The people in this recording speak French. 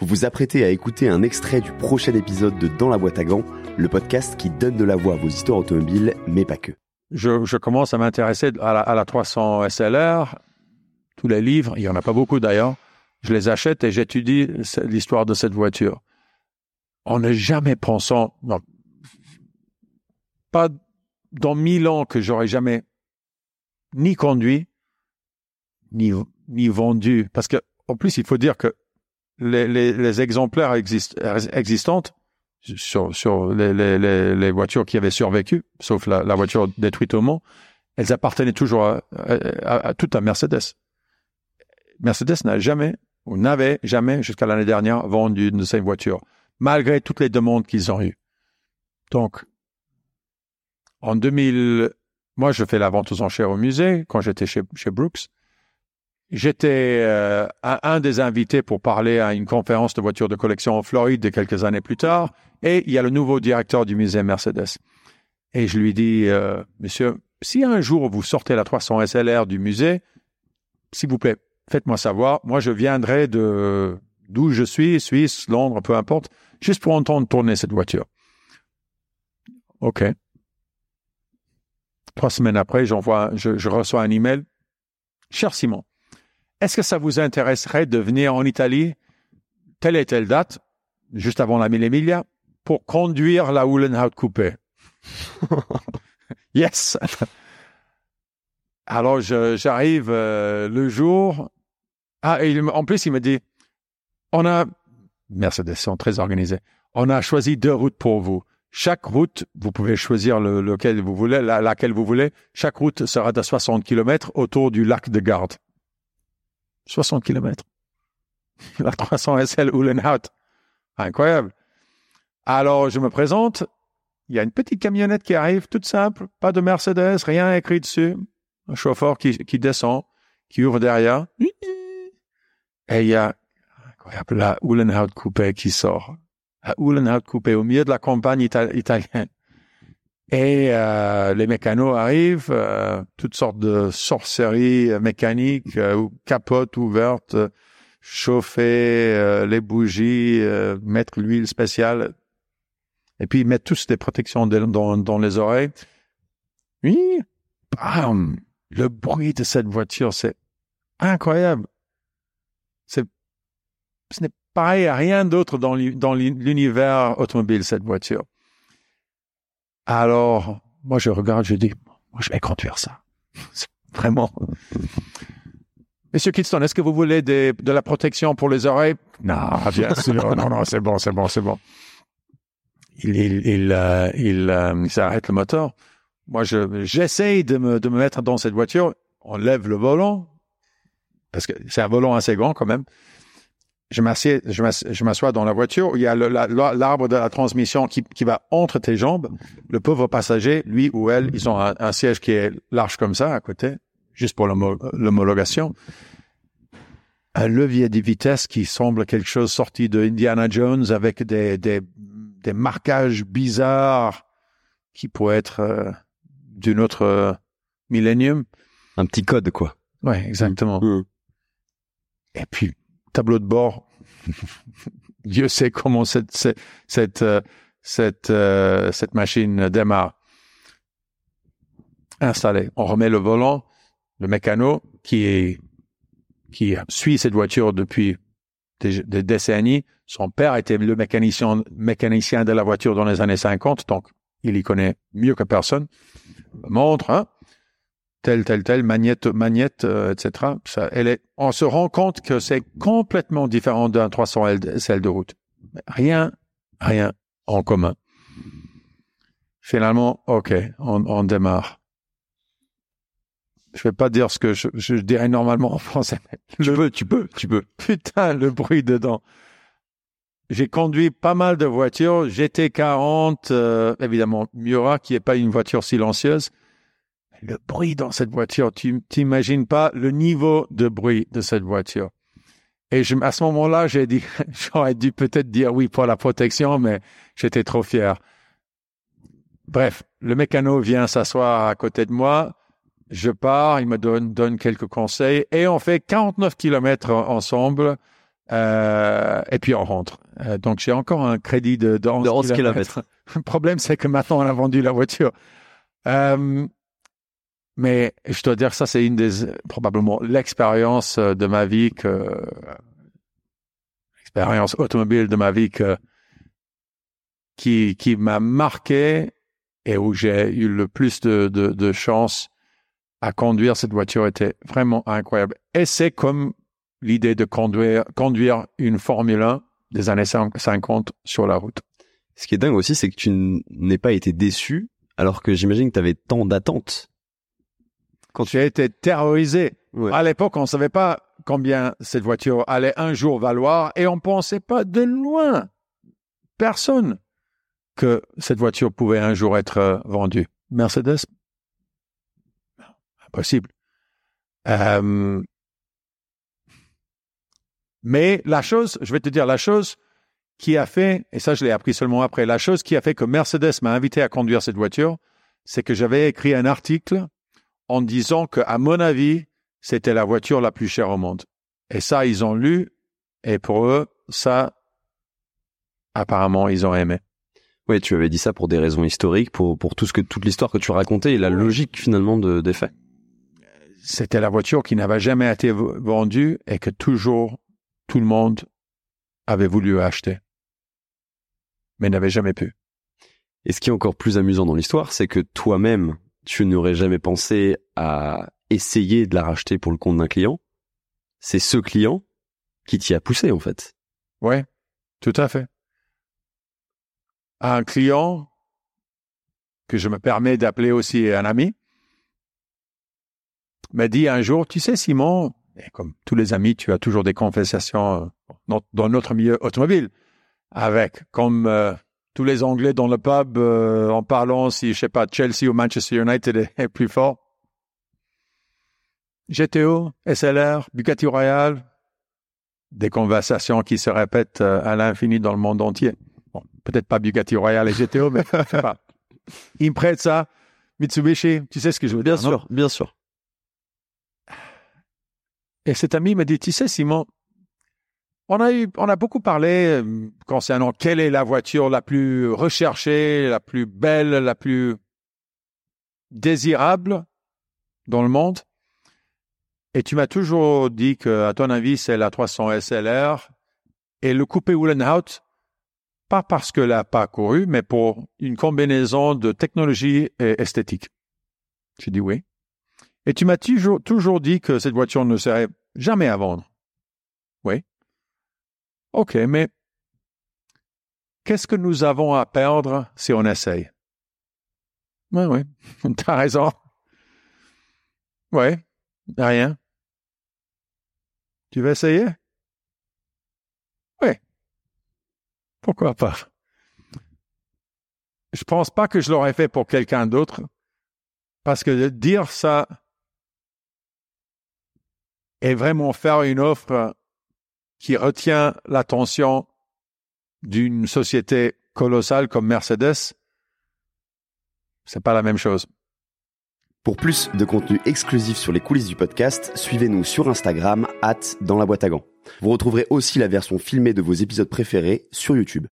Vous vous apprêtez à écouter un extrait du prochain épisode de Dans la boîte à gants, le podcast qui donne de la voix à vos histoires automobiles, mais pas que. Je, commence à m'intéresser à la, 300 SLR. Tous les livres, il y en a pas beaucoup d'ailleurs, je les achète et j'étudie l'histoire de cette voiture. En ne jamais pensant, non, pas dans mille ans que j'aurais jamais ni conduit, ni, ni vendu. Parce que, en plus, il faut dire que les, exemplaires exist, existantes sur, les, voitures qui avaient survécu, sauf la, voiture détruite au Mont, elles appartenaient toujours à, à, à, à Mercedes. Mercedes n'a jamais, ou n'avait jamais, jusqu'à l'année dernière, vendu une de ces voitures, malgré toutes les demandes qu'ils ont eues. Donc, en 2000, moi, je fais la vente aux enchères au musée quand j'étais chez Brooks. J'étais euh, un, des invités pour parler à une conférence de voitures de collection en Floride quelques années plus tard, et il y a le nouveau directeur du musée Mercedes. Et je lui dis, euh, monsieur, si un jour vous sortez la 300 SLR du musée, s'il vous plaît, faites-moi savoir. Moi, je viendrai de d'où je suis, Suisse, Londres, peu importe, juste pour entendre tourner cette voiture. OK. Trois semaines après, j'envoie, je, je reçois un email. Cher Simon, est-ce que ça vous intéresserait de venir en Italie, telle et telle date, juste avant la Mille pour conduire la Uhlenhaut coupée? yes! Alors, j'arrive euh, le jour. Ah, et en plus, il me dit, on a, Mercedes sont très organisés, on a choisi deux routes pour vous. Chaque route, vous pouvez choisir le, lequel vous voulez, laquelle vous voulez. Chaque route sera de 60 km autour du lac de Garde. 60 km. La 300 SL Uhlenhaut. Incroyable. Alors, je me présente. Il y a une petite camionnette qui arrive, toute simple, pas de Mercedes, rien écrit dessus. Un chauffeur qui, qui descend, qui ouvre derrière. Et il y a incroyable, la Uhlenhaut coupée qui sort. La Uhlenhaut coupée au milieu de la campagne italienne. Et euh, les mécanos arrivent, euh, toutes sortes de sorceries mécaniques, euh, capotes ouvertes, chauffer euh, les bougies, mettre l'huile spéciale, et puis ils mettent tous des protections dans, dans les oreilles. Oui, bam, le bruit de cette voiture, c'est incroyable. C'est, ce n'est pareil à rien d'autre dans l'univers automobile, cette voiture. Alors, moi, je regarde, je dis, moi, je vais conduire ça. Vraiment. Monsieur Kidston, est-ce que vous voulez de la protection pour les oreilles? Non, bien sûr. non, non, c'est bon, c'est bon, c'est bon. Il, il, il, euh, il, euh, s'arrête le moteur. Moi, je, j'essaye de me, de me mettre dans cette voiture. On lève le volant. Parce que c'est un volant assez grand quand même je m'assieds, je m'assois dans la voiture, il y a l'arbre de la transmission qui, qui, va entre tes jambes. Le pauvre passager, lui ou elle, ils ont un, siège qui est large comme ça à côté, juste pour l'homologation. Un levier de vitesse qui semble quelque chose sorti de Indiana Jones avec des, des, des marquages bizarres qui pourraient être euh, d'une autre euh, millénium. Un petit code, quoi. Ouais, exactement. Mmh. Et puis, tableau de bord. Dieu sait comment cette cette cette euh, euh, cette machine démarre. Installé. On remet le volant, le mécano qui suit cette voiture depuis des, décennies. Son père était le mécanicien mécanicien de la voiture dans les années 50, donc il y connaît mieux que personne. Montre, hein, telle, telle, telle, magnète, magnète, euh, etc. Ça, elle est, on se rend compte que c'est complètement différent d'un 300 SL de route. Rien, rien en commun. Finalement, OK, on, on démarre. Je vais pas dire ce que je, je dirais normalement en français. tu peux, tu peux, tu peux. Putain, le bruit dedans. J'ai conduit pas mal de voitures. GT40, euh, évidemment, Miura, qui est pas une voiture silencieuse le bruit dans cette voiture, tu t'imagines pas le niveau de bruit de cette voiture. Et je, à ce moment-là, j'ai dit, j'aurais dû peut-être dire oui pour la protection, mais j'étais trop fier. Bref, le mécano vient s'asseoir à côté de moi. Je pars, il me donne, donne quelques conseils et on fait 49 kilomètres ensemble Euh, et puis on rentre. Euh, donc j'ai encore un crédit de, de 11, De 11 kilomètres. kilomètres. Le problème, c'est que maintenant on a vendu la voiture. Euh, mais je dois dire, ça c'est une des probablement l'expérience euh, de ma vie que l'expérience automobile de ma vie que qui qui m'a marqué et où j'ai eu le plus de, de, de chance à conduire cette voiture était vraiment incroyable. Et c'est comme l'idée de conduire, conduire une Formule 1 des années 50 sur la route. Ce qui est dingue aussi, c'est que tu n- n'aies pas été déçu, alors que j'imagine que tu avais tant d'attentes. Quand tu J'ai été terrorisé. Ouais. À l'époque, on ne savait pas combien cette voiture allait un jour valoir et on pensait pas de loin, personne, que cette voiture pouvait un jour être euh, vendue. Mercedes, impossible. Euh, mais la chose, je vais te dire, la chose qui a fait, et ça je l'ai appris seulement après, la chose qui a fait que Mercedes m'a invité à conduire cette voiture, c'est que j'avais écrit un article en disant que, à mon avis, c'était la voiture la plus chère au monde. Et ça, ils ont lu, et pour eux, ça, apparemment, ils ont aimé. Ouais, tu avais dit ça pour des raisons historiques, pour pour tout ce que toute l'histoire que tu racontais et la logique finalement de des faits. C'était la voiture qui n'avait jamais été vendue et que toujours tout le monde avait voulu acheter, mais n'avait jamais pu. Et ce qui est encore plus amusant dans l'histoire, c'est que toi-même, tu n'aurais jamais pensé à essayer de la racheter pour le compte d'un client. C'est ce client qui t'y a poussé en fait. Oui, tout à fait. Un client que je me permets d'appeler aussi un ami m'a dit un jour, tu sais Simon, comme tous les amis, tu as toujours des conversations dans, dans notre milieu automobile avec, comme euh, tous les Anglais dans le pub, euh, en parlant si, je sais pas, Chelsea ou Manchester United est, plus fort. GTO, SLR, Bugatti Royal, des conversations qui se répètent euh, à l'infini dans le monde entier. Bon, peut-être pas Bugatti Royal et GTO, mais je sais pas. Il me prête ça, Mitsubishi, tu sais ce que je veux Bien dire, non? sûr, bien sûr. Et cet ami m'a dit, tu sais, Simon, on a eu, on a beaucoup parlé euh, concernant quelle est la voiture la plus recherchée, la plus belle, la plus désirable dans le monde. Et tu m'as toujours dit que, à ton avis, c'est la 300 SLR et le coupé Uhlenhaut, pas parce que n'a pas couru, mais pour une combinaison de technologie et esthétique. J'ai dit oui. Et tu m'as toujours, toujours dit que cette voiture ne serait jamais à vendre. Oui. OK, mais qu'est-ce que nous avons à perdre si on essaye? Oui, oui, t'as raison. Oui, rien. Tu veux essayer? Oui. Pourquoi pas? Je pense pas que je l'aurais fait pour quelqu'un d'autre, parce que de dire ça et vraiment faire une offre qui retient l'attention d'une société colossale comme Mercedes, c'est pas la même chose. Pour plus de contenu exclusif sur les coulisses du podcast, suivez-nous sur Instagram, at dans la boîte à gants. Vous retrouverez aussi la version filmée de vos épisodes préférés sur YouTube.